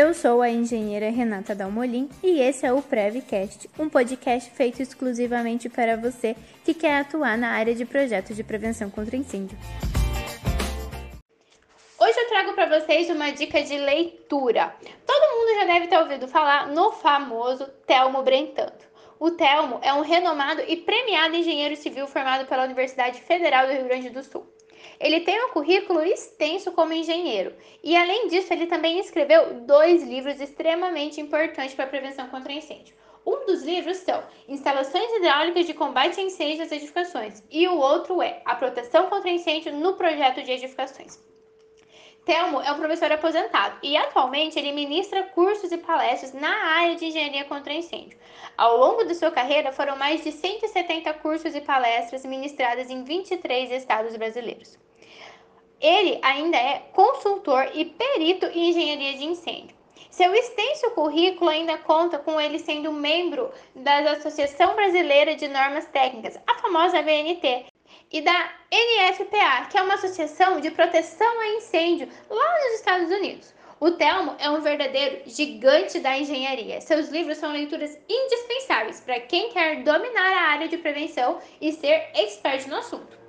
Eu sou a engenheira Renata Dalmolin e esse é o Prevcast, um podcast feito exclusivamente para você que quer atuar na área de projetos de prevenção contra incêndio. Hoje eu trago para vocês uma dica de leitura. Todo mundo já deve ter ouvido falar no famoso Telmo Brentanto. O Telmo é um renomado e premiado engenheiro civil formado pela Universidade Federal do Rio Grande do Sul. Ele tem um currículo extenso como engenheiro e, além disso, ele também escreveu dois livros extremamente importantes para a prevenção contra incêndio. Um dos livros são Instalações Hidráulicas de Combate a Incêndio das Edificações e o outro é A Proteção contra Incêndio no Projeto de Edificações. Telmo é um professor aposentado e atualmente ele ministra cursos e palestras na área de engenharia contra incêndio. Ao longo de sua carreira foram mais de 170 cursos e palestras ministradas em 23 estados brasileiros. Ele ainda é consultor e perito em engenharia de incêndio. Seu extenso currículo ainda conta com ele sendo membro da Associação Brasileira de Normas Técnicas, a famosa VNT, e da NFPA, que é uma associação de proteção a incêndio lá nos Estados Unidos. O Telmo é um verdadeiro gigante da engenharia. Seus livros são leituras indispensáveis para quem quer dominar a área de prevenção e ser expert no assunto.